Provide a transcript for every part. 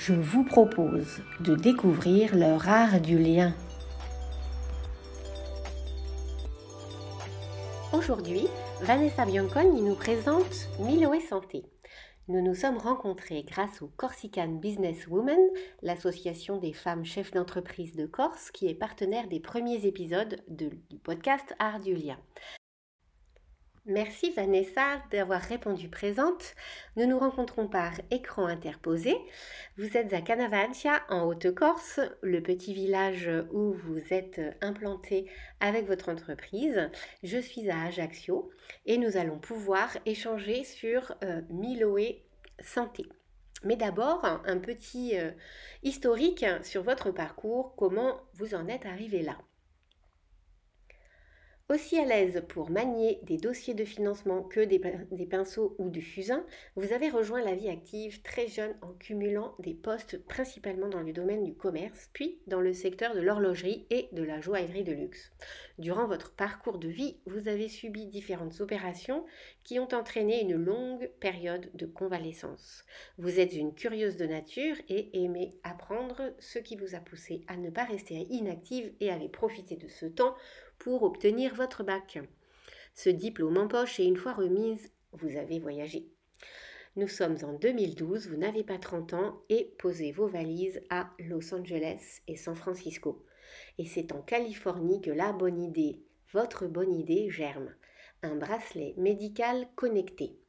je vous propose de découvrir leur art du lien. Aujourd'hui, Vanessa Bianconi nous présente Miloé Santé. Nous nous sommes rencontrés grâce au Corsican Business Women, l'association des femmes chefs d'entreprise de Corse, qui est partenaire des premiers épisodes du podcast Art du lien. Merci Vanessa d'avoir répondu présente. Nous nous rencontrons par écran interposé. Vous êtes à Canavancia en Haute-Corse, le petit village où vous êtes implanté avec votre entreprise. Je suis à Ajaccio et nous allons pouvoir échanger sur euh, Miloé Santé. Mais d'abord, un petit euh, historique sur votre parcours, comment vous en êtes arrivé là? Aussi à l'aise pour manier des dossiers de financement que des, pinceaux ou du fusain, vous avez rejoint la vie active très jeune en cumulant des postes principalement dans le domaine du commerce, puis dans le secteur de l'horlogerie et de la joaillerie de luxe. Durant votre parcours de vie, vous avez subi différentes opérations qui ont entraîné une longue période de convalescence. Vous êtes une curieuse de nature et aimez apprendre, ce qui vous a poussé à ne pas rester inactive et à aller profiter de ce temps pour obtenir votre bac. Ce diplôme en poche et une fois remise, vous avez voyagé. Nous sommes en 2012, vous n'avez pas 30 ans et posez vos valises à Los Angeles et San Francisco. Et c'est en Californie que la bonne idée, votre bonne idée germe. Un bracelet médical connecté.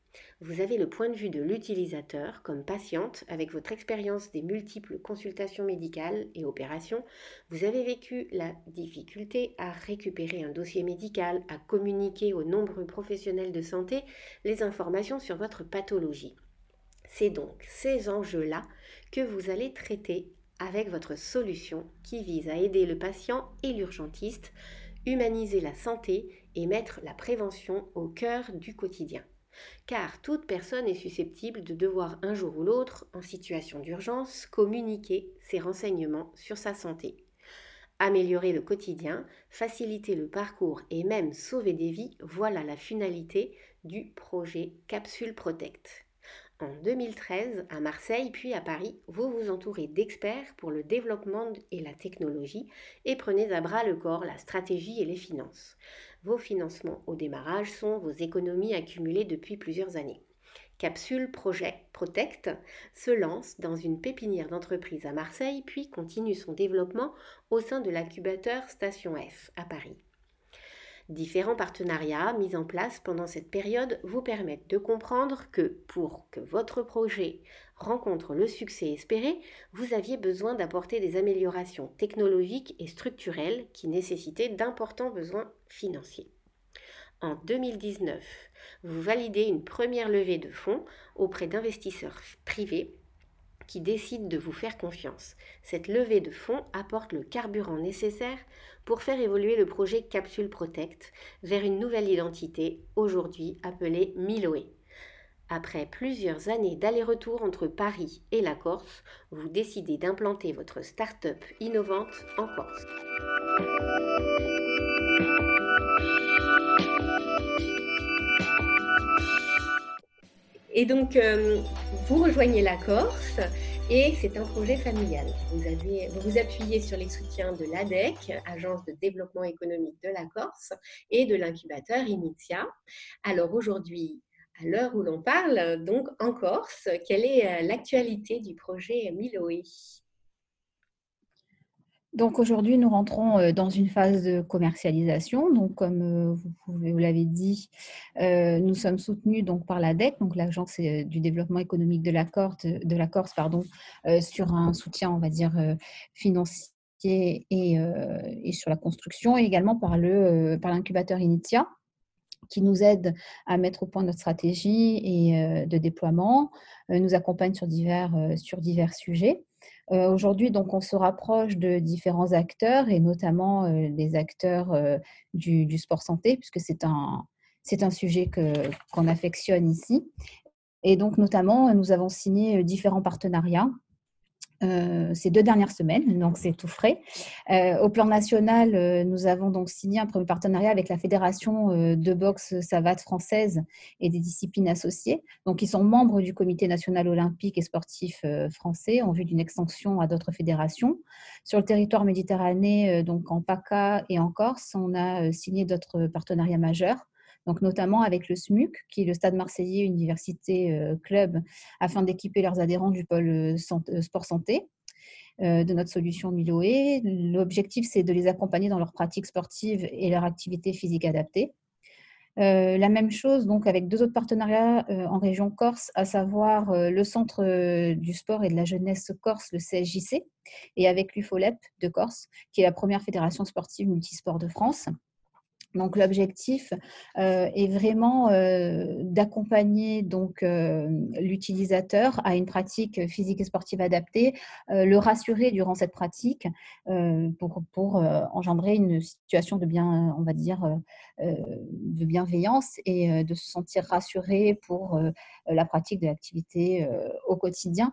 Vous avez le point de vue de l'utilisateur comme patiente avec votre expérience des multiples consultations médicales et opérations. Vous avez vécu la difficulté à récupérer un dossier médical, à communiquer aux nombreux professionnels de santé les informations sur votre pathologie. C'est donc ces enjeux-là que vous allez traiter avec votre solution qui vise à aider le patient et l'urgentiste, humaniser la santé et mettre la prévention au cœur du quotidien car toute personne est susceptible de devoir un jour ou l'autre, en situation d'urgence, communiquer ses renseignements sur sa santé. Améliorer le quotidien, faciliter le parcours et même sauver des vies, voilà la finalité du projet Capsule Protect. En 2013, à Marseille puis à Paris, vous vous entourez d'experts pour le développement et la technologie et prenez à bras le corps la stratégie et les finances. Vos financements au démarrage sont vos économies accumulées depuis plusieurs années. Capsule Project Protect se lance dans une pépinière d'entreprise à Marseille puis continue son développement au sein de l'incubateur Station F à Paris. Différents partenariats mis en place pendant cette période vous permettent de comprendre que pour que votre projet rencontre le succès espéré, vous aviez besoin d'apporter des améliorations technologiques et structurelles qui nécessitaient d'importants besoins financiers. En 2019, vous validez une première levée de fonds auprès d'investisseurs privés qui décide de vous faire confiance. Cette levée de fonds apporte le carburant nécessaire pour faire évoluer le projet Capsule Protect vers une nouvelle identité, aujourd'hui appelée Miloé. Après plusieurs années d'aller-retour entre Paris et la Corse, vous décidez d'implanter votre start-up innovante en Corse. Et donc, euh, vous rejoignez la Corse et c'est un projet familial. Vous, avez, vous vous appuyez sur les soutiens de l'ADEC, Agence de développement économique de la Corse, et de l'incubateur Initia. Alors aujourd'hui, à l'heure où l'on parle, donc en Corse, quelle est euh, l'actualité du projet Miloé? Donc aujourd'hui, nous rentrons euh, dans une phase de commercialisation. Donc comme euh, vous, l'avez dit, nous sommes soutenus donc par l'ADEC, donc l'agence du développement économique de la Corse, de la Corse pardon, sur un soutien, on va dire, financier et, et, sur la construction, et également par le par l'incubateur Initia qui nous aide à mettre au point notre stratégie et de déploiement, nous accompagne sur divers, sur divers sujets. Euh, aujourd'hui, on se rapproche de différents acteurs et notamment euh, des acteurs euh, du, sport santé, puisque c'est un, un sujet que, qu'on affectionne ici. Et donc, notamment, nous avons signé différents partenariats euh, ces deux dernières semaines, donc c'est tout frais. Euh, au plan national, euh, nous avons donc signé un premier partenariat avec la Fédération de boxe savate française et des disciplines associées. Donc, ils sont membres du Comité national olympique et sportif français en vue d'une extension à d'autres fédérations. Sur le territoire méditerranéen, donc en PACA et en Corse, on a signé d'autres partenariats majeurs donc notamment avec le SMUC, qui est le Stade Marseillais Université euh, Club, afin d'équiper leurs adhérents du pôle euh, euh, sport santé de notre solution Miloé. L'objectif, c'est de les accompagner dans leurs pratiques sportives et leur activité physique adaptée. la même chose donc avec deux autres partenariats en région Corse, à savoir le Centre du sport et de la jeunesse corse, le CSJC, et avec l'UFOLEP de Corse, qui est la première fédération sportive multisport de France. Donc l'objectif euh, est vraiment euh, d'accompagner donc euh, l'utilisateur à une pratique physique et sportive adaptée, le rassurer durant cette pratique pour, pour engendrer une situation de bien, on va dire, de bienveillance et de se sentir rassuré pour la pratique de l'activité au quotidien.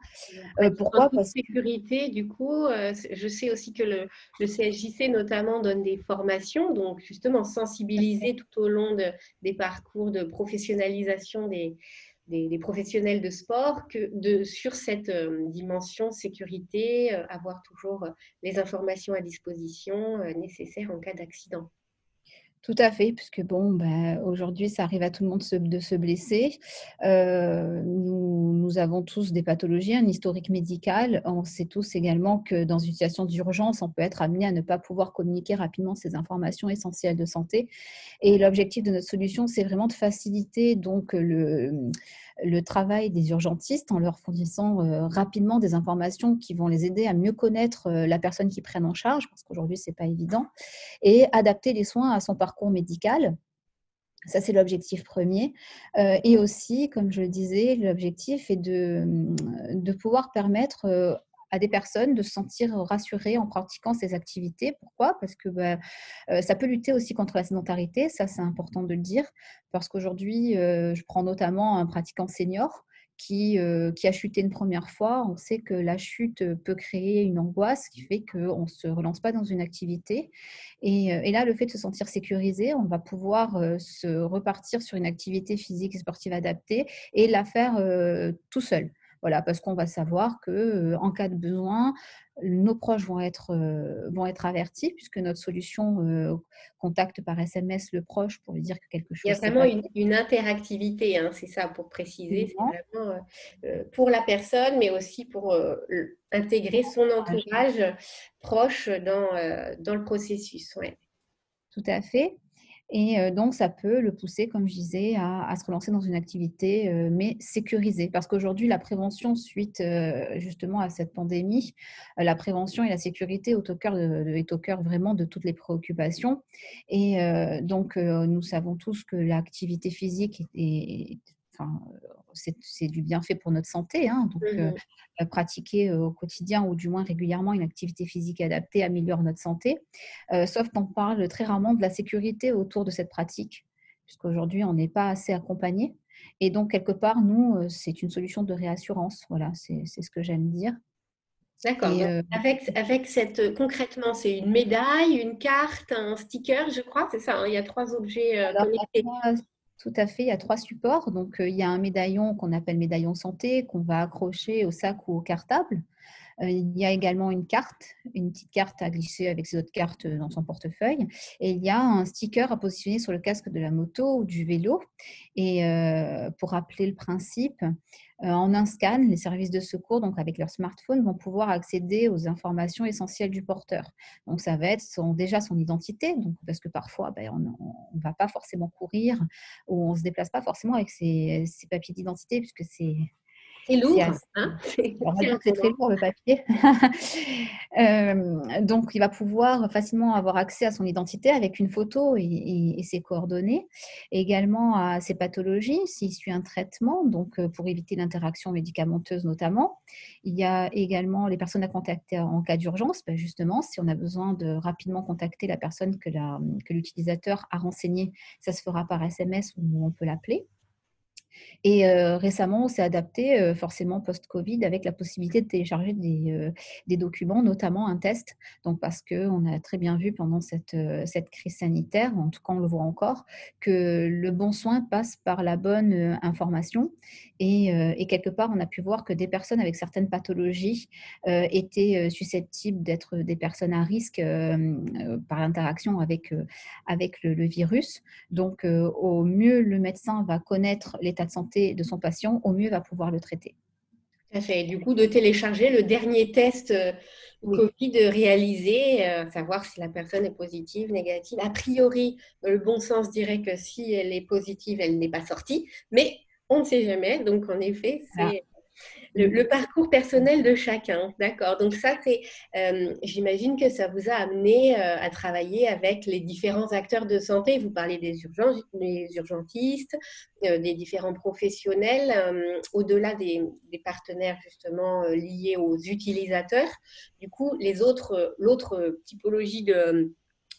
pourquoi? Parce sécurité, du coup, je sais aussi que le, le CSJC notamment donne des formations, donc justement sans sensibiliser tout au long des parcours de professionnalisation des, professionnels de sport que sur cette euh, dimension sécurité, euh, avoir toujours les informations à disposition euh, nécessaires en cas d'accident. Tout à fait, puisque bon, bah, aujourd'hui, ça arrive à tout le monde de se blesser. Euh, nous, avons tous des pathologies, un historique médical. On sait tous également que dans une situation d'urgence, on peut être amené à ne pas pouvoir communiquer rapidement ces informations essentielles de santé. Et l'objectif de notre solution, c'est vraiment de faciliter donc le travail des urgentistes en leur fournissant euh, rapidement des informations qui vont les aider à mieux connaître euh, la personne qui prennent en charge, parce qu'aujourd'hui, ce n'est pas évident, et adapter les soins à son parcours médical. Ça, c'est l'objectif premier. Euh, et aussi, comme je le disais, l'objectif est de, de pouvoir permettre à des personnes de se sentir rassurées en pratiquant ces activités. Pourquoi? Parce que bah, euh, ça peut lutter aussi contre la sédentarité, ça c'est important de le dire, parce qu'aujourd'hui, euh, je prends notamment un pratiquant senior qui, euh, qui, a chuté une première fois, on sait que la chute peut créer une angoisse qui fait qu'on ne se relance pas dans une activité. Et, et, là, le fait de se sentir sécurisé, on va pouvoir se repartir sur une activité physique et sportive adaptée et la faire tout seul. Voilà, parce qu'on va savoir que euh, en cas de besoin, nos proches vont être, euh, vont être avertis puisque notre solution euh, contacte par SMS le proche pour lui dire que quelque chose. Il y a vraiment une, interactivité, hein, c'est ça pour préciser. C'est vraiment pour la personne, mais aussi pour intégrer son entourage proche dans, dans le processus. Ouais. Tout à fait. Et donc, ça peut le pousser, comme je disais, à, se relancer dans une activité, mais sécurisée. Parce qu'aujourd'hui, la prévention, suite justement à cette pandémie, la prévention et la sécurité est au cœur, est au cœur vraiment de toutes les préoccupations. Et donc, nous savons tous que l'activité physique est, enfin, c'est du bienfait pour notre santé. Hein. donc, mmh euh, pratiquer au quotidien ou du moins régulièrement une activité physique adaptée améliore notre santé. Euh, sauf qu'on parle très rarement de la sécurité autour de cette pratique, puisqu'aujourd'hui, on n'est pas assez accompagné. Et donc, quelque part, nous, euh, c'est une solution de réassurance. Voilà, c'est ce que j'aime dire. D'accord. avec, avec cette, concrètement, c'est une médaille, une carte, un sticker, je crois, c'est ça. Hein, il y a trois objets connectés. Tout à fait, il y a trois supports. Donc, il y a un médaillon qu'on appelle médaillon santé qu'on va accrocher au sac ou au cartable. Il y a également une carte, une petite carte à glisser avec ses autres cartes dans son portefeuille. Et il y a un sticker à positionner sur le casque de la moto ou du vélo. Et pour rappeler le principe, en un scan, les services de secours, donc avec leur smartphone, vont pouvoir accéder aux informations essentielles du porteur. Donc, ça va être déjà son identité, donc, parce que parfois, ben, on ne va pas forcément courir ou on ne se déplace pas forcément avec ses papiers d'identité, puisque c'est c'est lourd. Hein c'est très lourd le papier. Euh, donc, il va pouvoir facilement avoir accès à son identité avec une photo et, ses coordonnées, également à ses pathologies s'il suit un traitement, donc euh, pour éviter l'interaction médicamenteuse notamment. Il y a également les personnes à contacter en cas d'urgence, ben, justement, si on a besoin de rapidement contacter la personne que l'utilisateur a renseignée, ça se fera par SMS ou on peut l'appeler. Et récemment, on s'est adapté, forcément post-Covid, avec la possibilité de télécharger des, des, documents, notamment un test. Donc, parce qu'on a très bien vu pendant cette, crise sanitaire, en tout cas on le voit encore, que le bon soin passe par la bonne information. Et, quelque part, on a pu voir que des personnes avec certaines pathologies étaient susceptibles d'être des personnes à risque par l'interaction avec, avec le, le, virus. Donc, au mieux, le médecin va connaître l'état de santé de son patient, au mieux va pouvoir le traiter. Tout fait. Du coup, de télécharger le dernier test euh, Covid réalisé, euh, savoir si la personne est positive, négative. A priori, le bon sens dirait que si elle est positive, elle n'est pas sortie, mais on ne sait jamais. Donc, en effet, c'est le, parcours personnel de chacun. D'accord. Donc ça, c'est, euh, j'imagine que ça vous a amené euh, à travailler avec les différents acteurs de santé. Vous parlez des urgences, des urgentistes, euh, des différents professionnels, au-delà des, partenaires justement liés aux utilisateurs. Du coup, les autres, l'autre typologie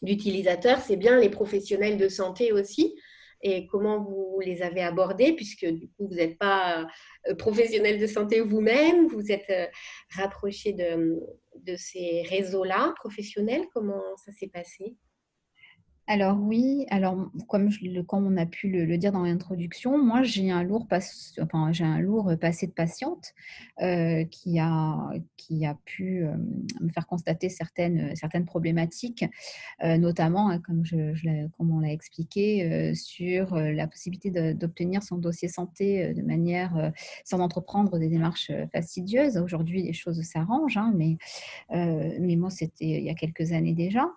d'utilisateurs, c'est bien les professionnels de santé aussi et comment vous les avez abordés, puisque du coup, vous n'êtes pas euh, professionnel de santé vous-même, vous êtes euh, rapproché de, de ces réseaux-là professionnels. Comment ça s'est passé? Alors oui, alors comme, on a pu le, dire dans l'introduction, moi j'ai un lourd passé de patiente euh, qui, a, pu euh, me faire constater certaines, problématiques, euh, notamment, hein, comme, on l'a expliqué, sur la possibilité d'obtenir son dossier santé de manière sans entreprendre des démarches fastidieuses. Aujourd'hui, les choses s'arrangent, hein, mais moi c'était il y a quelques années déjà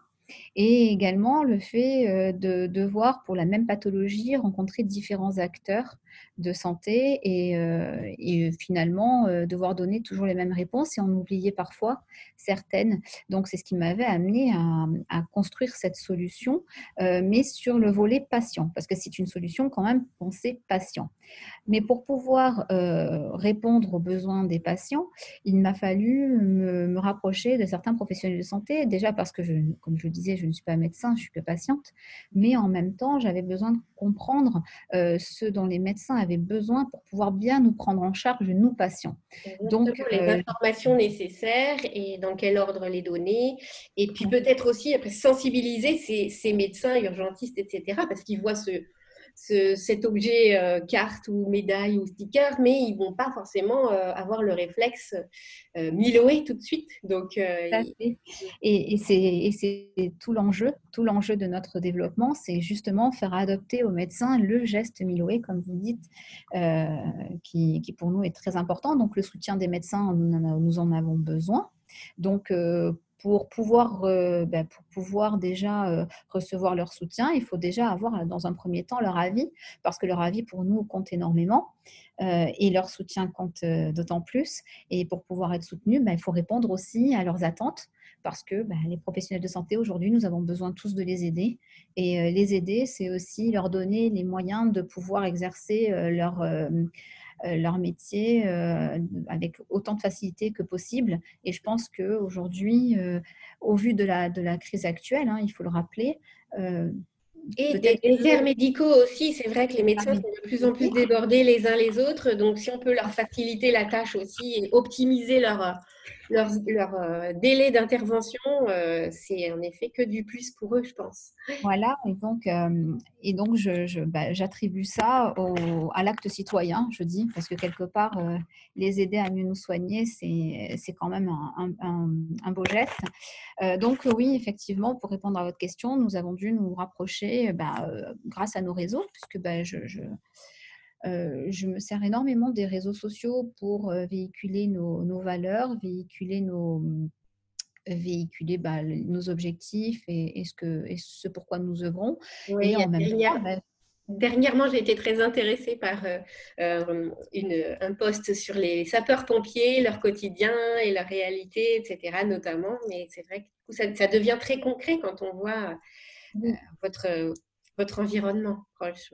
et également le fait de devoir, pour la même pathologie, rencontrer différents acteurs de santé et, et finalement devoir donner toujours les mêmes réponses et en oublier parfois certaines. Donc, c'est ce qui m'avait amené à, construire cette solution, mais sur le volet patient, parce que c'est une solution quand même pensée patient. Mais pour pouvoir répondre aux besoins des patients, il m'a fallu me, me, rapprocher de certains professionnels de santé, déjà parce que, je, comme je le disais, je ne suis pas médecin, je suis que patiente, mais en même temps, j'avais besoin de comprendre ce dont les médecins avaient besoin pour pouvoir bien nous prendre en charge, nous patients. Donc, les euh, informations nécessaires et dans quel ordre les donner. Et puis peut-être aussi après sensibiliser ces, ces médecins, urgentistes, etc. Parce qu'ils voient ce, cet objet euh, carte ou médaille ou sticker, mais ils vont pas forcément euh, avoir le réflexe euh, miloé tout de suite. Donc, et, et c'est tout l'enjeu, tout l'enjeu de notre développement, c'est justement faire adopter aux médecins le geste miloé, comme vous dites, qui, qui, pour nous est très important. Donc le soutien des médecins, nous en avons besoin. Donc pour pouvoir, euh, ben, pour pouvoir déjà euh, recevoir leur soutien, il faut déjà avoir dans un premier temps leur avis, parce que leur avis pour nous compte énormément euh, et leur soutien compte d'autant plus. Et pour pouvoir être soutenu, ben, il faut répondre aussi à leurs attentes, parce que ben, les professionnels de santé aujourd'hui, nous avons besoin tous de les aider. Et les aider, c'est aussi leur donner les moyens de pouvoir exercer leur euh, leur métier euh, avec autant de facilité que possible. Et je pense qu'aujourd'hui, euh, au vu de la, de la crise actuelle, hein, il faut le rappeler, et des déserts médicaux aussi, c'est vrai que les médecins sont de plus en plus débordés les uns les autres. Donc, si on peut leur faciliter la tâche aussi et optimiser leur, leur, délai d'intervention, c'est en effet que du plus pour eux, je pense. Voilà, et donc, et donc je, bah, j'attribue ça au, à l'acte citoyen, je dis, parce que quelque part, les aider à mieux nous soigner, c'est, c'est quand même un, un, beau geste. donc oui, effectivement, pour répondre à votre question, nous avons dû nous rapprocher bah, grâce à nos réseaux, puisque bah, je, je je me sers énormément des réseaux sociaux pour véhiculer nos, nos, valeurs, véhiculer nos, mmh, véhiculer bah, nos objectifs et, et, ce que, et ce pourquoi nous œuvrons. Oui, et en même temps, bah Dernièrement, j'ai été très intéressée par une, un post sur les sapeurs-pompiers, leur quotidien et leur réalité, etc. notamment. Mais c'est vrai que ça, ça, devient très concret quand on voit votre, votre environnement proche.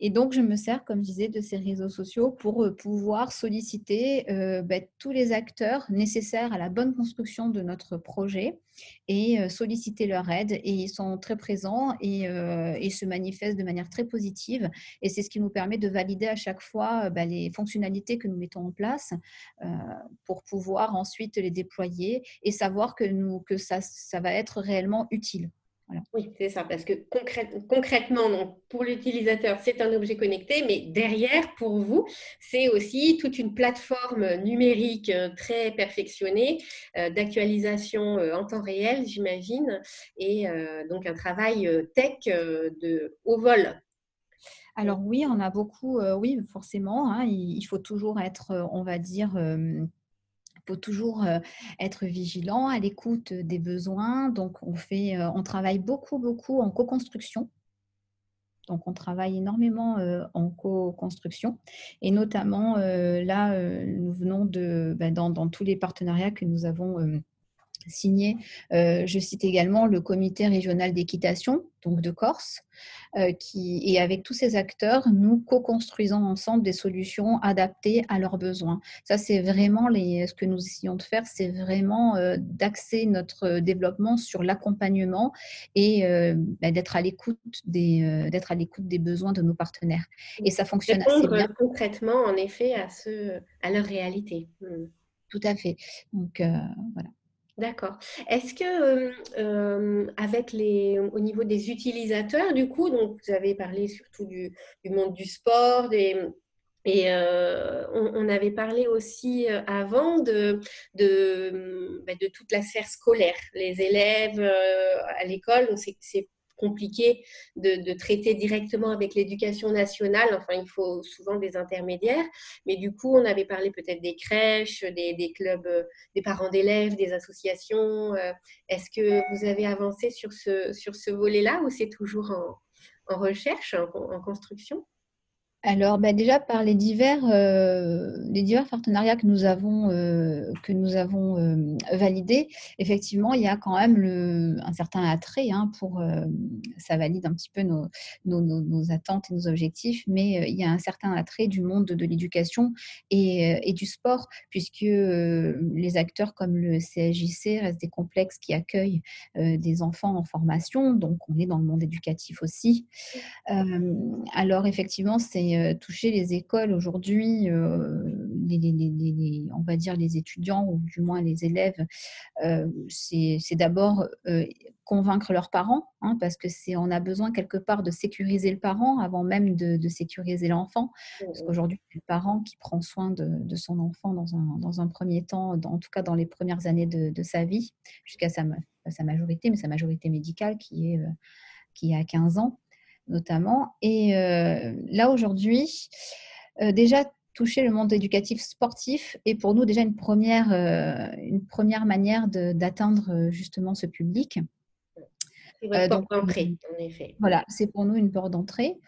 Et donc, je me sers, comme je disais, de ces réseaux sociaux pour euh, pouvoir solliciter euh, ben, tous les acteurs nécessaires à la bonne construction de notre projet et euh, solliciter leur aide. Et ils sont très présents et, se manifestent de manière très positive. Et c'est ce qui nous permet de valider à chaque fois ben, les fonctionnalités que nous mettons en place pour pouvoir ensuite les déployer et savoir que, nous, que ça, ça va être réellement utile. Oui, c'est ça, parce que concrètement, donc, pour l'utilisateur, c'est un objet connecté, mais derrière, pour vous, c'est aussi toute une plateforme numérique euh, très perfectionnée euh, d'actualisation euh, en temps réel, j'imagine, et donc un travail tech de haut vol. Alors oui, on a beaucoup, oui, forcément, hein, il, faut toujours être, on va dire, faut toujours être vigilant à l'écoute des besoins. Donc, on, fait, on travaille beaucoup, beaucoup en co-construction. Donc, on travaille énormément en co-construction. Et notamment, là, nous venons de, bah, dans, dans, tous les partenariats que nous avons signé, euh, je cite également le comité régional d'équitation, donc de Corse, euh, qui, et avec tous ces acteurs, nous co-construisons ensemble des solutions adaptées à leurs besoins. Ça, c'est vraiment les, ce que nous essayons de faire, c'est vraiment euh, d'axer notre développement sur l'accompagnement et bah, d'être à l'écoute des, d'être à l'écoute des besoins de nos partenaires. Et ça fonctionne assez bien. concrètement, en effet, à, ce, à leur réalité. Hmm. Tout à fait. Donc, voilà. D'accord. Est-ce que avec les, au niveau des utilisateurs, du coup, donc vous avez parlé surtout du, monde du sport, et euh, on, avait parlé aussi avant de, de, bah, de, toute la sphère scolaire, les élèves à l'école. Compliqué de, traiter directement avec l'éducation nationale. Enfin, il faut souvent des intermédiaires. Mais du coup, on avait parlé peut-être des crèches, des, clubs, euh, des parents d'élèves, des associations. Euh, est-ce que vous avez avancé sur ce, sur ce volet-là ou c'est toujours en, recherche, en construction? Alors, bah, déjà par les divers, euh, les divers partenariats que nous avons, euh, euh, validés, effectivement, il y a quand même un certain attrait hein, pour, ça valide un petit peu nos, attentes et nos objectifs, mais il y a un certain attrait du monde de, l'éducation et, et, du sport, puisque les acteurs comme le CSJC restent des complexes qui accueillent des enfants en formation, donc on est dans le monde éducatif aussi. alors, effectivement, c'est euh, toucher les écoles aujourd'hui, euh, les, on va dire les étudiants ou du moins les élèves, euh, c'est d'abord convaincre leurs parents, hein, parce que c'est on a besoin quelque part de sécuriser le parent avant même de, sécuriser l'enfant, parce mmh. qu'aujourd'hui c'est le parent qui prend soin de, son enfant dans un, dans un, premier temps, en tout cas dans les premières années de, sa vie, jusqu'à sa, sa majorité, mais sa majorité médicale qui est qui a 15 ans notamment. Et euh, là, aujourd'hui, euh, déjà, toucher le monde éducatif sportif est pour nous déjà une première, euh, une première manière d'atteindre justement ce public. D'entrée, en effet. Voilà, c'est pour nous une porte d'entrée.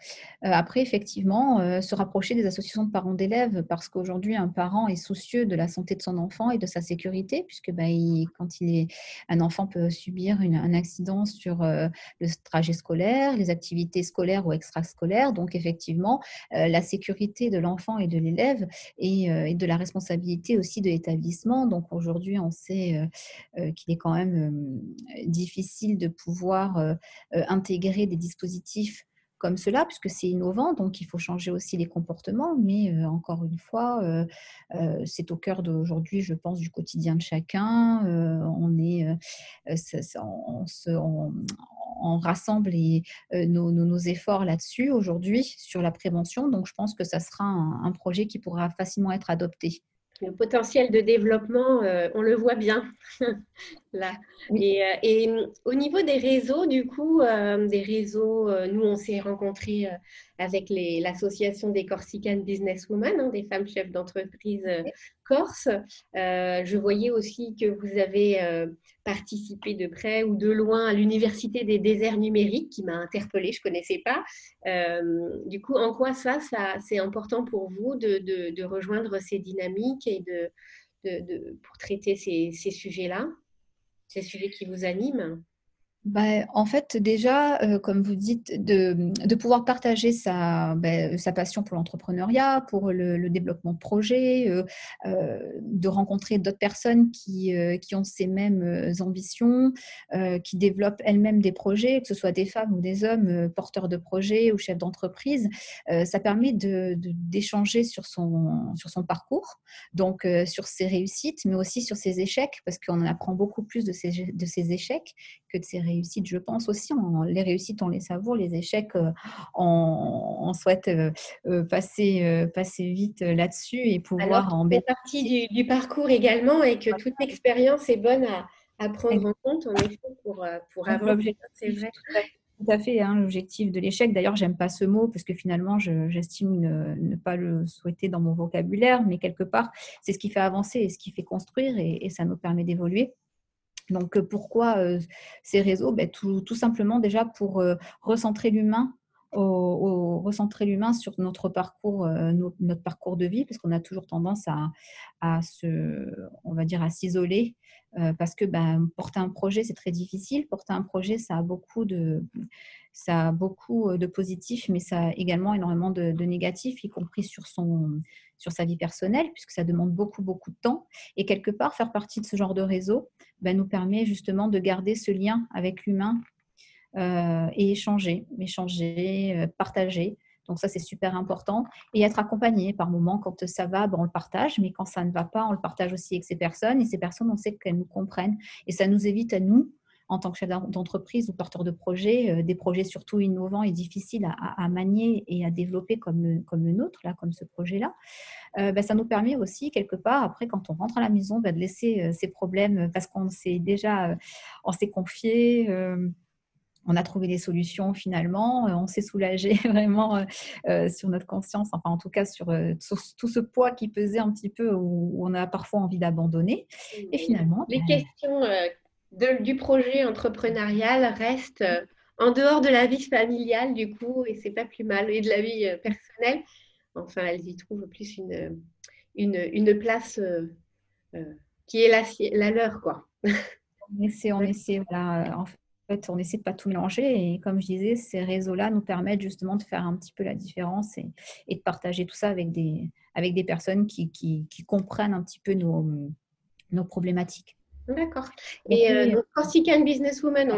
après, effectivement, se rapprocher des associations de parents d'élèves, parce qu'aujourd'hui, un parent est soucieux de la santé de son enfant et de sa sécurité, puisque bah, quand il est, un enfant peut subir un accident sur le trajet scolaire, les activités scolaires ou extrascolaires. Donc, effectivement, la sécurité de l'enfant et de l'élève et, et, de la responsabilité aussi de l'établissement. Donc, aujourd'hui, on sait qu'il est quand même difficile de pouvoir euh, euh, intégrer des dispositifs comme cela, puisque c'est innovant, donc il faut changer aussi les comportements. Mais encore une fois, c'est au cœur d'aujourd'hui, je pense, du quotidien de chacun. on est, on, rassemble nos, efforts là-dessus aujourd'hui sur la prévention. Donc, je pense que ça sera un projet qui pourra facilement être adopté le potentiel de développement, euh, on le voit bien là. Et, euh, au niveau des réseaux, du coup, euh, des réseaux, nous, on s'est rencontrés avec l'association des Corsican Businesswomen, hein, des femmes chefs d'entreprise corse. je voyais aussi que vous avez participé de près ou de loin à l'Université des déserts numériques, qui m'a interpellée, je ne connaissais pas. du coup, en quoi ça, ça c'est important pour vous de, de, rejoindre ces dynamiques et de, de pour traiter ces, ces sujets-là, ces sujets qui vous animent bah, en fait, déjà, euh, comme vous dites, de, pouvoir partager sa, bah, sa passion pour l'entrepreneuriat, pour le, développement de projets, euh, euh, de rencontrer d'autres personnes qui, ont ces mêmes ambitions, qui développent elles-mêmes des projets, que ce soit des femmes ou des hommes porteurs de projets ou chefs d'entreprise, ça permet d'échanger sur, son, parcours, donc sur ses réussites, mais aussi sur ses échecs, parce qu'on en apprend beaucoup plus de ses échecs que de ses réussites réussites, je pense aussi. les réussites, on les savoure, les échecs, euh, on, souhaite euh, euh, passer, passer vite là-dessus et pouvoir en fait partie du, parcours également et que toute expérience est bonne à, prendre en compte, en effet, pour, pour avoir. C'est vrai. Tout à fait, hein, l'objectif de l'échec. D'ailleurs, j'aime pas ce mot parce que finalement, j'estime ne, pas le souhaiter dans mon vocabulaire, mais quelque part, c'est ce qui fait avancer et ce qui fait construire et ça nous permet d'évoluer. Donc pourquoi ces réseaux? Ben, tout, simplement déjà pour recentrer l'humain au, recentrer l'humain sur notre parcours, notre parcours de vie, parce qu'on a toujours tendance à, se, on va dire, à s'isoler, parce que ben, porter un projet, c'est très difficile. Porter un projet, ça a beaucoup de, ça a beaucoup de positifs, mais ça a également énormément de, de négatifs, y compris sur son, sur sa vie personnelle, puisque ça demande beaucoup, beaucoup de temps. Et quelque part, faire partie de ce genre de réseau ben, nous permet justement de garder ce lien avec l'humain euh, et échanger, échanger, euh, partager. Donc ça, c'est super important. Et être accompagné par moments, quand ça va, ben, on le partage, mais quand ça ne va pas, on le partage aussi avec ces personnes. Et ces personnes, on sait qu'elles nous comprennent. Et ça nous évite à nous en tant que chef d'entreprise ou porteur de projet, euh, des projets surtout innovants et difficiles à, manier et à développer comme le, comme le nôtre, là, comme ce projet-là, ben, ça nous permet aussi, quelque part, après, quand on rentre à la maison, ben, de laisser ces problèmes parce qu'on s'est déjà, on s'est confié on a trouvé des solutions finalement, on s'est soulagé vraiment sur notre conscience, enfin en tout cas sur, tout ce poids qui pesait un petit peu où, on a parfois envie d'abandonner. Et finalement... Les ben questions du projet entrepreneurial reste euh, en dehors de la vie familiale, du coup, et c'est pas plus mal, et de la vie euh, personnelle. Enfin, elles y trouvent plus une, une, place euh, qui est la, la, leur, quoi. On essaie, on essaie, en fait, on essaie de pas tout mélanger. Et comme je disais, ces réseaux-là nous permettent justement de faire un petit peu la différence et, de partager tout ça avec des, personnes qui, comprennent un petit peu nos problématiques. D'accord. Et euh, donc, Corsican Businesswoman,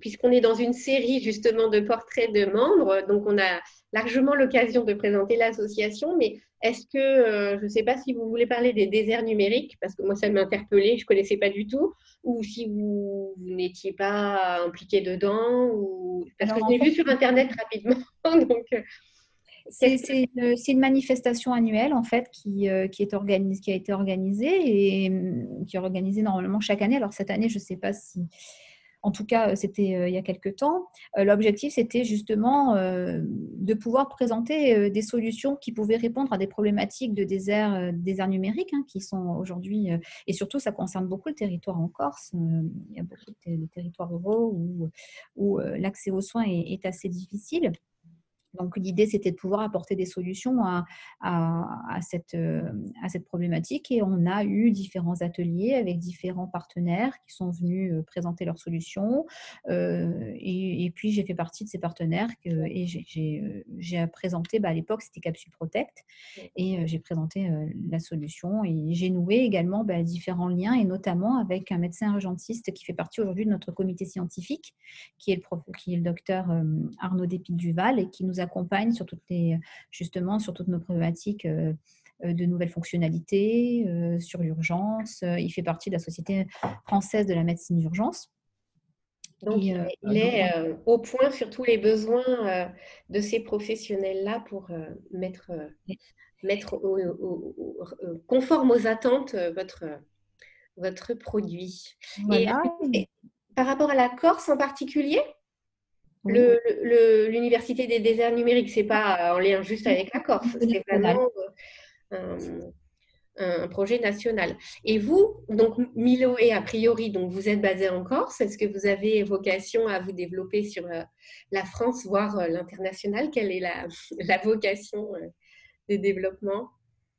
puisqu'on est dans une série justement de portraits de membres, donc on a largement l'occasion de présenter l'association, mais est-ce que, euh, je ne sais pas si vous voulez parler des déserts numériques, parce que moi ça m'a interpellé, je ne connaissais pas du tout, ou si vous, n'étiez pas impliqué dedans, ou... parce que je l'ai vu sur Internet rapidement. donc, euh, c'est une, manifestation annuelle en fait qui, euh, qui, est qui a été organisée et hum, qui est organisée normalement chaque année. Alors cette année, je ne sais pas si, en tout cas, euh, c'était euh, il y a quelques temps. L'objectif, c'était justement de pouvoir présenter des solutions qui pouvaient répondre à des problématiques de désert, désert numérique hein, qui sont aujourd'hui, et surtout, ça concerne beaucoup le territoire en Corse. il y a beaucoup de, territoires ruraux où, où l'accès aux soins est assez difficile. Donc l'idée, c'était de pouvoir apporter des solutions à, à, cette, problématique. Et on a eu différents ateliers avec différents partenaires qui sont venus présenter leurs solutions. et, puis, j'ai fait partie de ces partenaires et j'ai présenté, bah, à l'époque, c'était Capsule Protect. Et j'ai présenté la solution. Et j'ai noué également bah, différents liens, et notamment avec un médecin urgentiste qui fait partie aujourd'hui de notre comité scientifique, qui est le, prof, qui est le docteur Arnaud Dépit-Duval, et qui nous accompagne sur toutes les, justement sur toutes nos problématiques euh, euh, de nouvelles fonctionnalités, euh, sur l'urgence. Il fait partie de la Société française de la médecine d'urgence. Donc, il est au point sur tous les besoins de ces professionnels-là pour mettre, mettre conforme aux attentes votre, votre produit. et, par rapport à la Corse en particulier, L'Université des déserts numériques, c'est pas en lien juste avec la Corse, c'est vraiment euh, un, projet national. Et vous, donc Milo et a priori, donc vous êtes basé en Corse. Est-ce que vous avez vocation à vous développer sur euh, la France, voire euh, l'international? Quelle est la, la vocation de développement?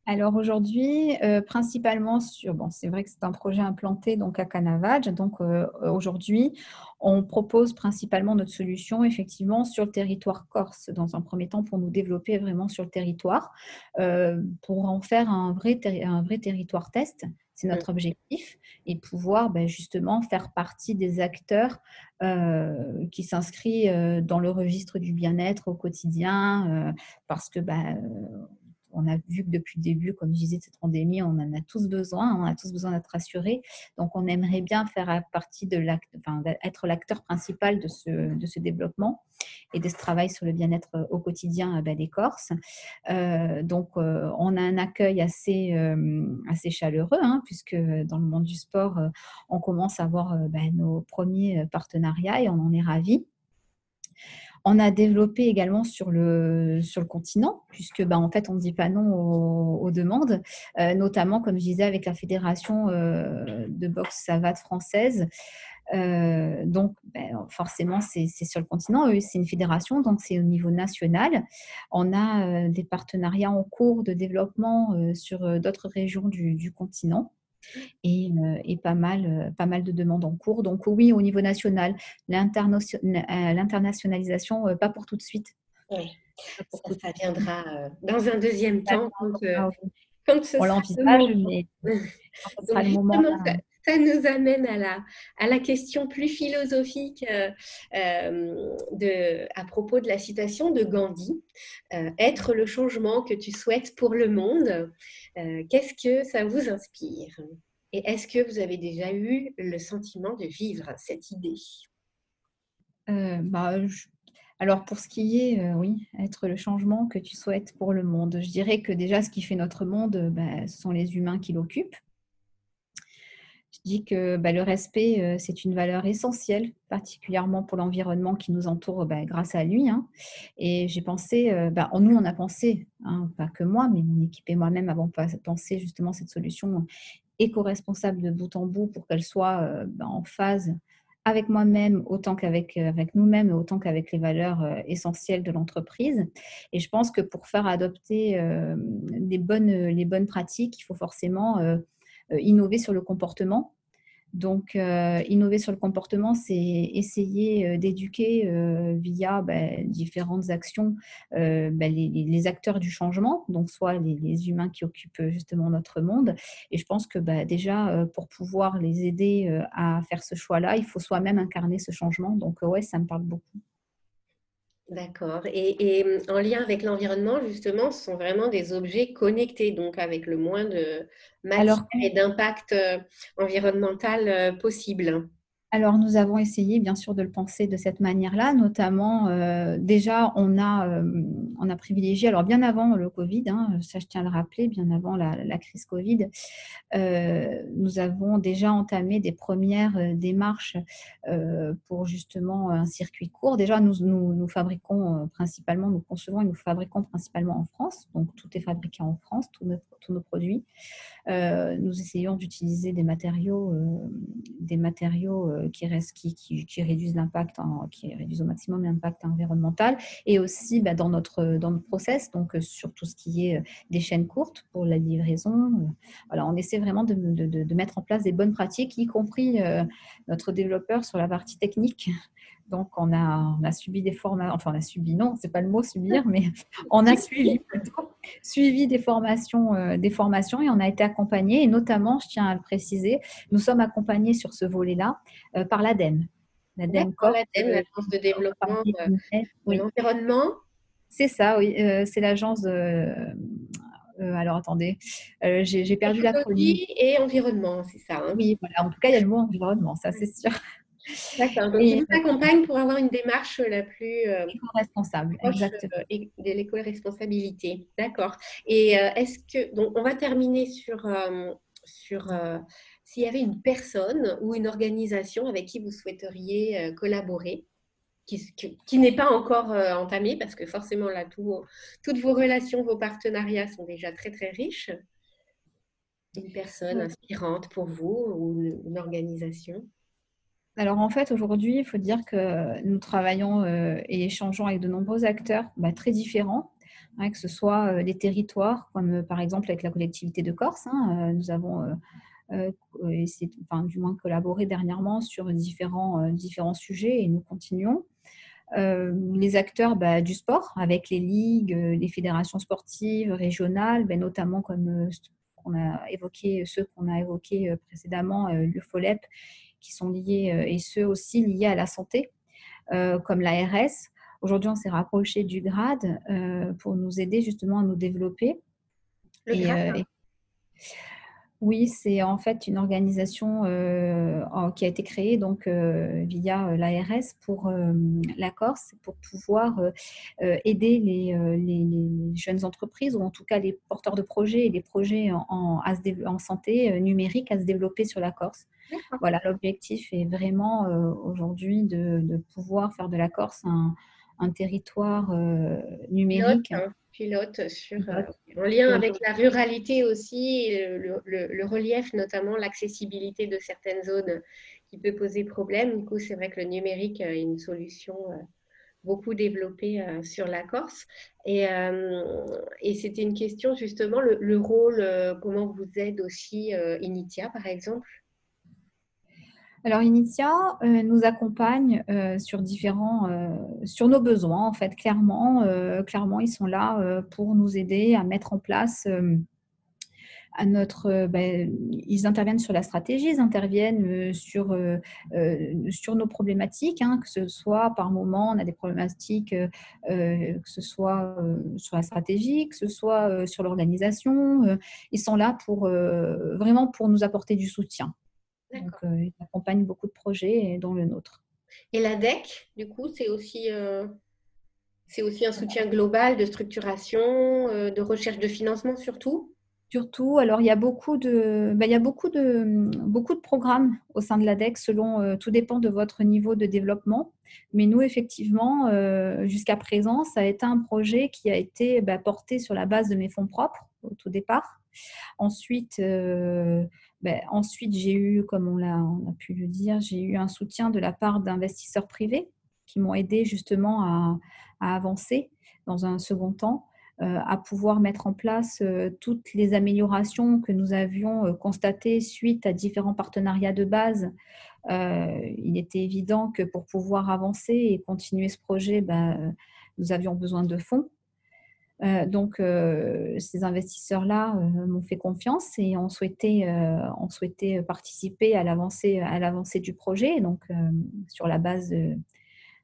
Alors aujourd'hui, euh, principalement sur, bon, c'est vrai que c'est un projet implanté donc à Canavage. Donc euh, aujourd'hui, on propose principalement notre solution effectivement sur le territoire corse dans un premier temps pour nous développer vraiment sur le territoire, euh, pour en faire un vrai, un vrai territoire test. C'est notre objectif et pouvoir ben, justement faire partie des acteurs qui s'inscrivent dans le registre du bien-être au quotidien parce que ben, on a vu que depuis le début, comme je disais, de cette pandémie, on en a tous besoin, on a tous besoin d'être rassurés. Donc, on aimerait bien faire partie de l'acte, être l'acteur principal de ce, développement et de ce travail sur le bien-être euh, au quotidien ben, des Corses. Euh, donc, euh, on a un accueil assez, chaleureux, hein, puisque dans le monde du sport, on commence à avoir ben, nos premiers partenariats et on en est ravis. On a développé également sur le, continent, puisque ben, en fait, on ne dit pas non aux, demandes, euh, notamment, comme je disais, avec la Fédération euh, de boxe savate française. Euh, donc, ben, forcément, c'est sur le continent. c'est une fédération, donc c'est au niveau national. On a des partenariats en cours de développement sur d'autres régions du continent et, et pas, mal, pas mal de demandes en cours. Donc oui, au niveau national, l'internationalisation, pas pour tout de suite. Oui, ça, viendra dans un deuxième temps. Quand, ah On l'envisage, mais ce sera le moment ça nous amène à la, question plus philosophique euh, euh, à propos de la citation de Gandhi. Euh, être le changement que tu souhaites pour le monde, qu'est-ce que ça vous inspire? Et est-ce que vous avez déjà eu le sentiment de vivre cette idée? Bah, Alors pour ce qui est, oui, être le changement que tu souhaites pour le monde, je dirais que déjà ce qui fait notre monde, bah, ce sont les humains qui l'occupent. Dis que bah, le respect, euh, c'est une valeur essentielle, particulièrement pour l'environnement qui nous entoure bah, grâce à lui. Hein. Et j'ai pensé, euh, bah, nous, on a pensé, hein, pas que moi, mais mon équipe et moi-même avons pensé justement cette solution éco-responsable de bout en bout pour qu'elle soit euh, en phase avec moi-même autant qu'avec avec nous-mêmes autant qu'avec les valeurs essentielles de l'entreprise. Et je pense que pour faire adopter les, bonnes, les bonnes pratiques, il faut forcément euh, innover sur le comportement. Donc, euh, innover sur le comportement, c'est essayer euh, d'éduquer via ben, différentes actions ben, les, acteurs du changement, donc soit les, humains qui occupent justement notre monde. Et je pense que ben, déjà, pour pouvoir les aider à faire ce choix-là, il faut soi-même incarner ce changement. Donc, ouais, ça me parle beaucoup. D'accord. Et, en lien avec l'environnement, justement, ce sont vraiment des objets connectés, donc avec le moins de matière et d'impact euh, environnemental euh, possible. Alors, nous avons essayé, bien sûr, de le penser de cette manière-là, notamment, euh, déjà, on a, euh, on a privilégié, alors bien avant le Covid, hein, ça je tiens à le rappeler, bien avant la, crise Covid, euh, nous avons déjà entamé des premières démarches pour justement un circuit court. Déjà, nous, nous, fabriquons principalement, nous concevons et nous fabriquons principalement en France, donc tout est fabriqué en France, tous nos, tous nos produits. Nous essayons d'utiliser des matériaux, des matériaux qui, restent, qui, réduisent l'impact, qui réduisent au maximum l'impact environnemental, et aussi bah, dans, notre, dans notre process, donc sur tout ce qui est des chaînes courtes pour la livraison. Voilà, on essaie vraiment de mettre en place des bonnes pratiques, y compris notre développeur sur la partie technique donc, on a, on a subi des formations, enfin, on a subi, non, c'est pas le mot subir, mais on a suivi, suivi des formations, euh, des formations et on a été accompagné. Et notamment, je tiens à le préciser, nous sommes accompagnés sur ce volet-là euh, par l'ADEME. L'ADEME, l'Agence de développement euh, de l'environnement. C'est ça, oui. c'est l'agence de. alors attendez, j'ai perdu la et environnement, c'est ça. Hein. oui, voilà. En tout cas, il y a le mot environnement, ça c'est sûr. D'accord. Donc, il vous accompagne pour avoir une démarche la plus euh, responsable exactement. Euh, de l'éco-responsabilité. D'accord. Et euh, est-ce que donc on va terminer sur sur s'il y avait une personne ou une organisation avec qui vous souhaiteriez collaborer, qui, qui, n'est pas encore entamée, parce que forcément là, tout, toutes vos relations, vos partenariats sont déjà très très riches. Une personne inspirante pour vous ou une organisation? Alors en fait, aujourd'hui, il faut dire que nous travaillons euh, et échangeons avec de nombreux acteurs bah, très différents, hein, que ce soit euh, des territoires, comme euh, par exemple avec la collectivité de Corse. Hein, nous avons enfin, du moins collaboré dernièrement sur différents, différents sujets et nous continuons. les acteurs bah, du sport, avec les ligues, les fédérations sportives régionales, bah, notamment comme a évoqué, ceux qu'on a évoqués précédemment, le FOLEP qui sont liés, euh, et ceux aussi liés à la santé, euh, comme l'ARS. Aujourd'hui, on s'est rapproché du GRAD euh, pour nous aider justement à nous développer. Le oui, c'est en fait une organisation qui a été créée donc via l'ARS pour la Corse pour pouvoir aider les, jeunes entreprises ou en tout cas les porteurs de projets et les projets en, en santé numérique à se développer sur la Corse. Voilà, l'objectif est vraiment euh, aujourd'hui de, pouvoir faire de la Corse un, territoire euh, numérique. Hein, sur, euh, en lien avec la ruralité aussi, le, relief, notamment l'accessibilité de certaines zones qui peut poser problème. Du coup, c'est vrai que le numérique est une solution beaucoup développée sur la Corse. Et, et c'était une question justement, le, rôle, comment vous aide aussi Initia, par exemple? Alors, Initia euh, nous accompagne euh, sur différents, euh, sur nos besoins, en fait, clairement. clairement, ils sont là pour nous aider à mettre en place à notre, ben, ils interviennent sur la stratégie, ils interviennent sur, sur nos problématiques, hein, que ce soit par moment, on a des problématiques, que ce soit sur la stratégie, que ce soit sur l'organisation. ils sont là pour vraiment pour nous apporter du soutien. Donc, euh, il accompagne beaucoup de projets, dont le nôtre. Et la DEC, du coup, c'est aussi, euh, c'est aussi un soutien global de structuration, euh, de recherche de financement surtout? Surtout, alors il y a beaucoup de, ben, il y a beaucoup de, beaucoup de programmes au sein de la DEC selon, tout dépend de votre niveau de développement. Mais nous, effectivement, jusqu'à présent, ça a été un projet qui a été ben, porté sur la base de mes fonds propres au tout départ. Ensuite, ben, ensuite, j'ai eu, comme on a, pu le dire, j'ai eu un soutien de la part d'investisseurs privés qui m'ont aidé justement à, avancer dans un second temps, euh, à pouvoir mettre en place euh, toutes les améliorations que nous avions euh, constatées suite à différents partenariats de base. il était évident que pour pouvoir avancer et continuer ce projet, ben, nous avions besoin de fonds. Euh, donc, euh, ces investisseurs-là euh, m'ont fait confiance et ont souhaité, participer à l'avancée, à l'avancée du projet, donc sur la base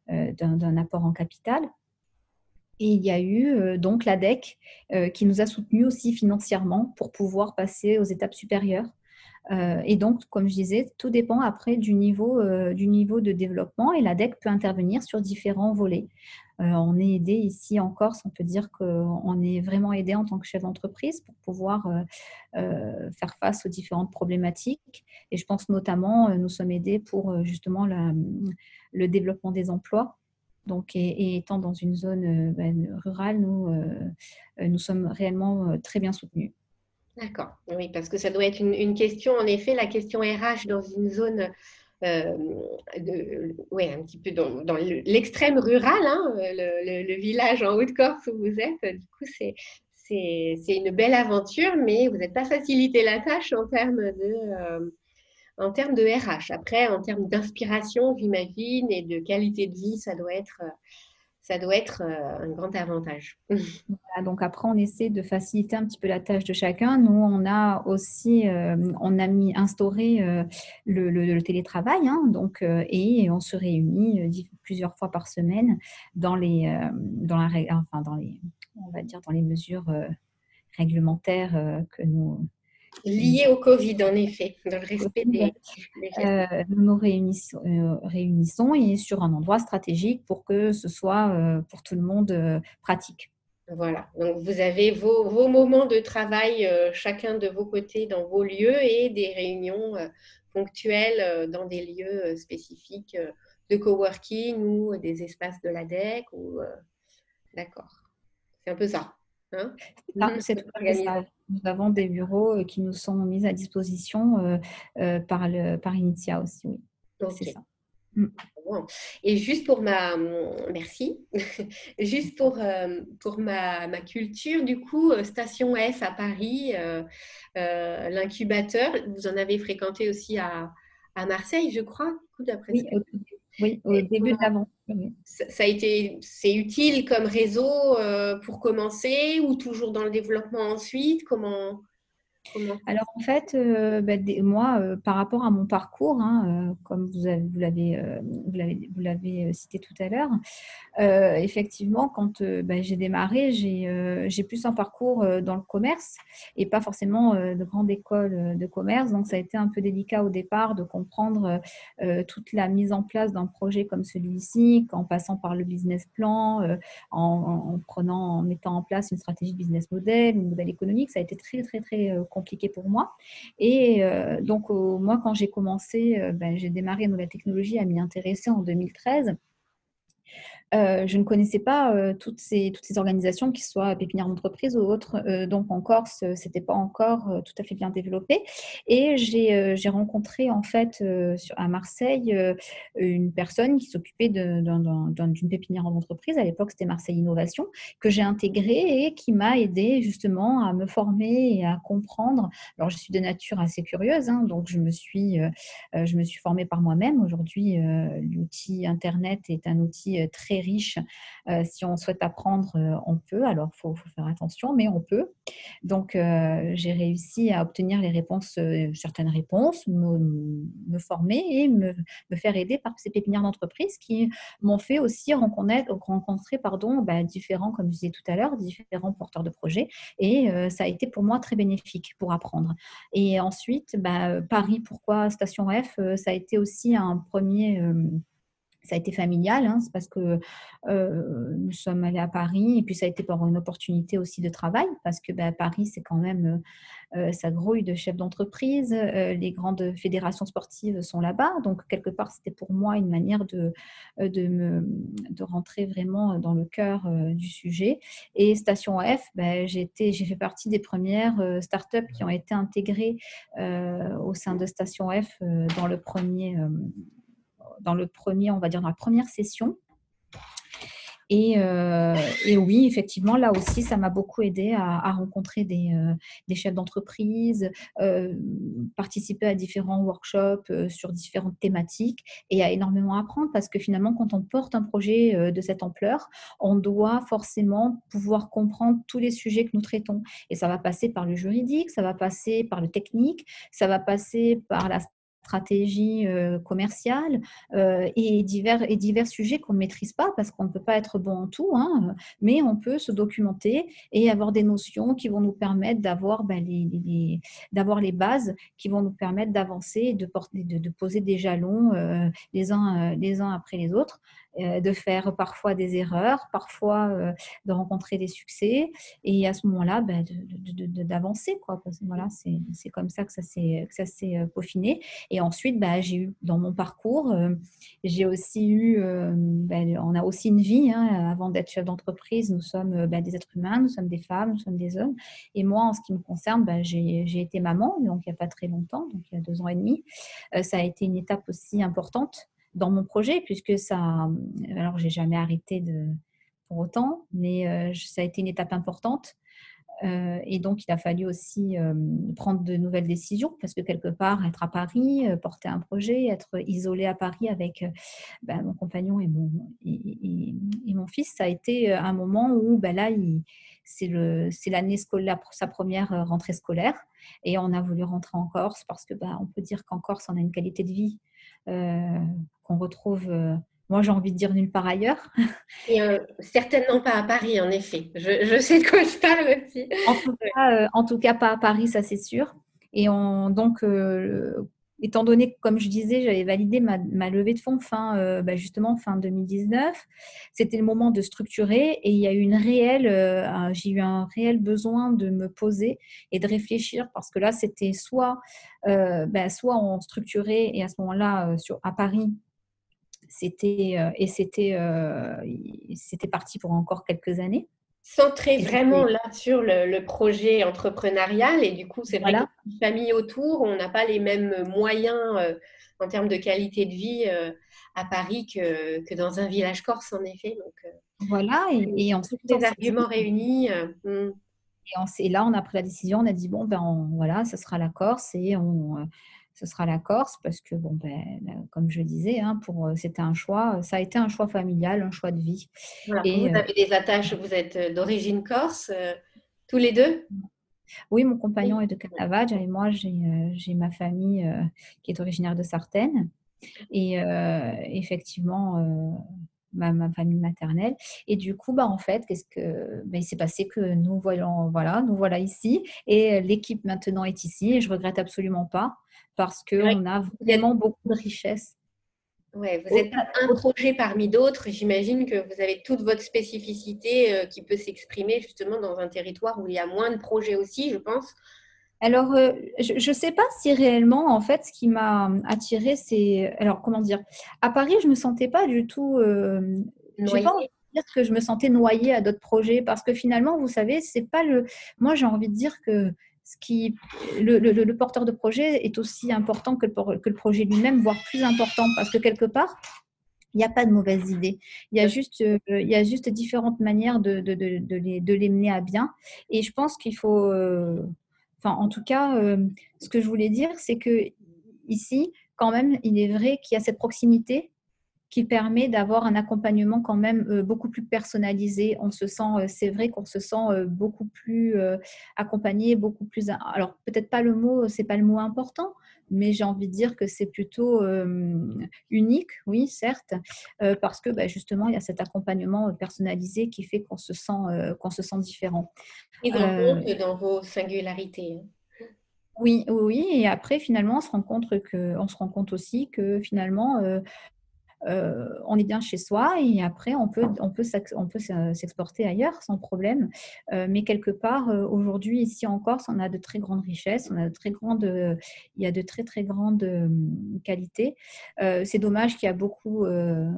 d'un, apport en capital. Et il y a eu donc l'ADEC qui nous a soutenus aussi financièrement pour pouvoir passer aux étapes supérieures. Et donc, comme je disais, tout dépend après du niveau, du niveau de développement et l'ADEC peut intervenir sur différents volets. Euh, on est aidé ici en Corse, on peut dire qu'on est vraiment aidé en tant que chef d'entreprise pour pouvoir euh, euh, faire face aux différentes problématiques. Et je pense notamment, nous sommes aidés pour justement le développement des emplois. Donc, et, étant dans une zone ben, rurale, nous, nous sommes réellement très bien soutenus. D'accord, oui, parce que ça doit être une, question, en effet, la question RH dans une zone, euh, un petit peu dans, l'extrême rural, hein, le, village en Haute-Corse où vous êtes. Du coup, c'est, c'est, une belle aventure, mais vous n'êtes pas facilité la tâche en termes de, euh, en termes de RH. Après, en termes d'inspiration, j'imagine, et de qualité de vie, ça doit être ça doit être euh, un grand avantage. donc après, on essaie de faciliter un petit peu la tâche de chacun. Nous, on a aussi, euh, on a mis instauré euh, le, télétravail, hein, donc et on se réunit plusieurs fois par semaine dans les, dans la, enfin dans les, on va dire dans les mesures réglementaires que nous Lié au Covid, en effet, dans le respect des, euh, nous nous réunissons, euh, réunissons, et sur un endroit stratégique pour que ce soit euh, pour tout le monde pratique. Voilà, donc vous avez vos, vos moments de travail chacun de vos côtés dans vos lieux et des réunions ponctuelles dans des lieux spécifiques de coworking ou des espaces de la DEC. Ou, D'accord, c'est un peu ça. Hein? C'est tout ça. Nous avons des bureaux euh, qui nous sont mis à disposition euh, euh, par, le, par Initia aussi, oui. C'est ça. Mm. Et juste pour ma merci, juste pour, pour ma, ma, culture, du coup, Station F à Paris, l'incubateur, vous en avez fréquenté aussi à, à Marseille, je crois, d'après oui, oui, au début de. Ça a été, c'est utile comme réseau euh, pour commencer ou toujours dans le développement ensuite? Comment alors en fait, euh, bah, moi, euh, par rapport à mon parcours, hein, euh, comme vous, l'avez, vous l'avez cité tout à l'heure, effectivement, quand bah, j'ai démarré, j'ai, plus un parcours dans le commerce et pas forcément de grande école de commerce. Donc ça a été un peu délicat au départ de comprendre toute la mise en place d'un projet comme celui-ci, en passant par le business plan, en, en, prenant, en mettant en place une stratégie business model, une modèle économique. Ça a été très très très compliqué pour moi. Et euh, donc, moi, quand j'ai commencé, euh, ben, j'ai démarré dans la technologie à m'y intéresser en 2013. Euh, je ne connaissais pas euh, toutes, ces, toutes ces organisations, qui soient pépinières d'entreprise ou autres. Euh, donc en Corse, c'était pas encore tout à fait bien développé. Et j'ai rencontré en fait à Marseille une personne qui s'occupait d'une pépinière d'entreprise. À l'époque, c'était Marseille Innovation, que j'ai intégré et qui m'a aidé justement à me former et à comprendre. Alors je suis de nature assez curieuse, hein, donc je me suis, je me suis formée par moi-même. Aujourd'hui, l'outil Internet est un outil très riche. Euh, si on souhaite apprendre, euh, on peut. Alors, il faut, faire attention, mais on peut. Donc, euh, j'ai réussi à obtenir les réponses, certaines réponses, me, former et me, faire aider par ces pépinières d'entreprise qui m'ont fait aussi rencontrer, bah, différents, comme je disais tout à l'heure, différents porteurs de projets. Et ça a été pour moi très bénéfique pour apprendre. Et ensuite, bah, Paris, pourquoi Station F Ça a été aussi un premier ça a été familial, hein, c'est parce que euh, nous sommes allés à Paris et puis ça a été pour une opportunité aussi de travail parce que bah, Paris, c'est quand même, euh, ça grouille de chefs d'entreprise, euh, les grandes fédérations sportives sont là-bas, donc quelque part, c'était pour moi une manière de, de, me, de rentrer vraiment dans le cœur du sujet. Et Station F, bah, j'ai fait partie des premières startups qui ont été intégrées au sein de Station F dans le premier dans le premier, on va dire dans la première session. Et, euh, oui, effectivement, là aussi, ça m'a beaucoup aidé à, rencontrer des, euh, des chefs d'entreprise, euh, participer à différents workshops sur différentes thématiques et à énormément apprendre parce que finalement, quand on porte un projet de cette ampleur, on doit forcément pouvoir comprendre tous les sujets que nous traitons. Et ça va passer par le juridique, ça va passer par le technique, ça va passer par la stratégie euh, commerciale euh, et, divers, et divers sujets qu'on ne maîtrise pas parce qu'on ne peut pas être bon en tout, hein, mais on peut se documenter et avoir des notions qui vont nous permettre d'avoir ben, les, les bases qui vont nous permettre d'avancer de, de, de, poser des jalons euh, les, uns, les uns après les autres de faire parfois des erreurs, parfois euh, de rencontrer des succès, et à ce moment-là, d'avancer. Ben, quoi. voilà, c'est comme ça que ça s'est euh, peaufiné. Et ensuite, bah, j'ai eu dans mon parcours, j'ai aussi eu, bah, on a aussi une vie. Hein, avant d'être chef d'entreprise, nous sommes bah, des êtres humains, nous sommes des femmes, nous sommes des hommes. Et moi, en ce qui me concerne, bah, j'ai été maman, donc il n'y a pas très longtemps, donc il y a deux ans et demi. ça a été une étape aussi importante dans mon projet, puisque ça, alors j'ai jamais arrêté pour autant, mais ça a été une étape importante euh, et donc, il a fallu aussi euh, prendre de nouvelles décisions parce que quelque part, être à Paris, euh, porter un projet, être isolé à Paris avec ben, mon compagnon et mon, fils, ça a été un moment où ben là, c'est l'année scolaire, sa première rentrée scolaire. Et on a voulu rentrer en Corse parce que ben, on peut dire qu'en Corse, on a une qualité de vie qu'on retrouve moi, j'ai envie de dire nulle part ailleurs. Et euh, certainement pas à Paris, en effet. Je, sais de quoi je parle aussi. Euh, en tout cas, pas à Paris, ça c'est sûr. Et on, donc, euh, étant donné que, comme je disais, j'avais validé ma, levée de fonds fin, bah, justement fin 2019, c'était le moment de structurer et il y a eu une réelle, j'ai eu un réel besoin de me poser et de réfléchir parce que là, c'était soit, bah, soit on structurait et à ce moment-là, à Paris, c'était euh, et c'était euh, c'était parti pour encore quelques années. Centré vraiment là sur le, projet entrepreneurial et du coup c'est vrai voilà. une famille autour, on n'a pas les mêmes moyens euh, en termes de qualité de vie à Paris que, que, dans un village corse en effet. Donc voilà et, et ensuite les arguments réunis. Hmm. Et, là, on a pris la décision, on a dit bon ben voilà, ce sera la Corse et on, ce sera la Corse parce que, bon, ben, comme je disais, hein, pour, euh, c'était un choix, ça a été un choix familial, un choix de vie. et, vous euh, avez des attaches, vous êtes euh, d'origine corse, tous les deux? Oui, mon compagnon est de Canavage et moi, j'ai, ma famille qui est originaire de Sartène. Et effectivement, ma, famille maternelle. Et du coup, bah, en fait, qu'est-ce que ben, il s'est passé que nous voyons, voilà, nous voilà ici et l'équipe maintenant est ici et je regrette absolument pas parce qu'on a vraiment beaucoup de richesses. Ouais, vous êtes un projet parmi d'autres. J'imagine que vous avez toute votre spécificité euh, qui peut s'exprimer justement dans un territoire où il y a moins de projets aussi, je pense. Alors, euh, je ne sais pas si réellement, en fait, ce qui m'a attiré, c'est. Alors, comment dire À Paris, je ne me sentais pas du tout. Euh, j'ai pas envie de dire que je me sentais noyée à d'autres projets parce que finalement, vous savez, c'est pas le. Moi, j'ai envie de dire que ce qui, le, porteur de projet est aussi important que le, projet lui-même, voire plus important, parce que quelque part, il n'y a pas de a juste, euh, il y a juste différentes manières de, de, les, mener à bien. Et je pense qu'il faut, euh, en tout cas, euh, ce que je voulais dire, c'est que ici, quand même, il est vrai qu'il y a cette proximité qui permet d'avoir un accompagnement quand même euh, beaucoup plus personnalisé. On se sent, euh, c'est vrai qu'on se sent euh, beaucoup plus accompagné, beaucoup plus. Alors peut-être pas le mot, c'est pas le mot important, mais j'ai envie de dire que c'est plutôt unique, oui, certes, parce que bah, justement il y a cet accompagnement personnalisé qui fait qu'on se sent qu'on se sent différent. Et dans, dans vos singularités. Hein. Oui, oui, et après finalement on se rend compte que, on se rend compte aussi que finalement euh, on est bien chez soi et après on peut, on peut, on peut s'exporter ailleurs sans problème. Euh, mais quelque part, euh, aujourd'hui, ici en Corse, on a de très grandes richesses, on a de très grandes, il y a de très très grandes qualités. c'est dommage qu'il y a beaucoup,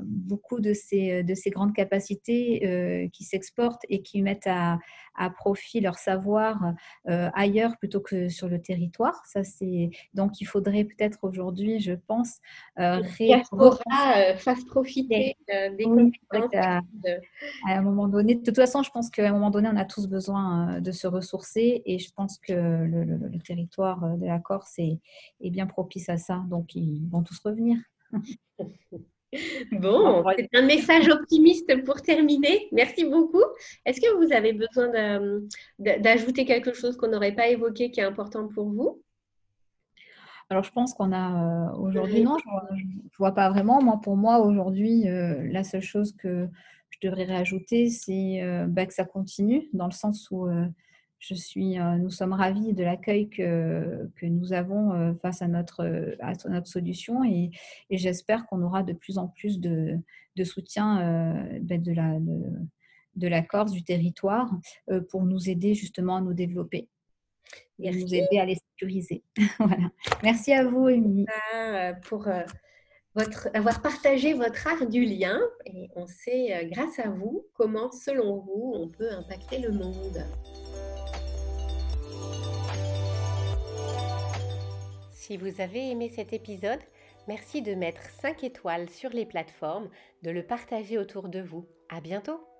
beaucoup de ces, de ces grandes capacités qui s'exportent et qui mettent à, à profit leur savoir ailleurs plutôt que sur le territoire. Ça, c'est donc il faudrait peut-être aujourd'hui, je pense, euh, fasse profiter des compétences. À, un moment donné, de toute façon, je pense qu'à un moment donné, on a tous besoin de se ressourcer et je pense que le, territoire de la Corse est, est bien propice à ça. Donc, ils vont tous revenir. Bon, c'est un message optimiste pour terminer. Merci beaucoup. Est-ce que vous avez besoin d'ajouter quelque chose qu'on n'aurait pas évoqué qui est important pour vous? Alors, je pense qu'on a euh, aujourd'hui, non, je ne vois, pas vraiment. Moi, pour moi, aujourd'hui, euh, la seule chose que je devrais réajouter, c'est euh, bah, que ça continue, dans le sens où je suis, nous sommes ravis de l'accueil que, que, nous avons face à notre, à notre solution et, j'espère qu'on aura de plus en plus de, de soutien ben, de, la, de, la Corse, du territoire, pour nous aider justement à nous développer. Et nous aider à les sécuriser. voilà. Merci à vous, Émilie. Pour votre, avoir partagé votre art du lien et on sait, grâce à vous, comment, selon vous, on peut impacter le monde. Si vous avez aimé cet épisode, merci de mettre 5 étoiles sur les plateformes, de le partager autour de vous. À bientôt!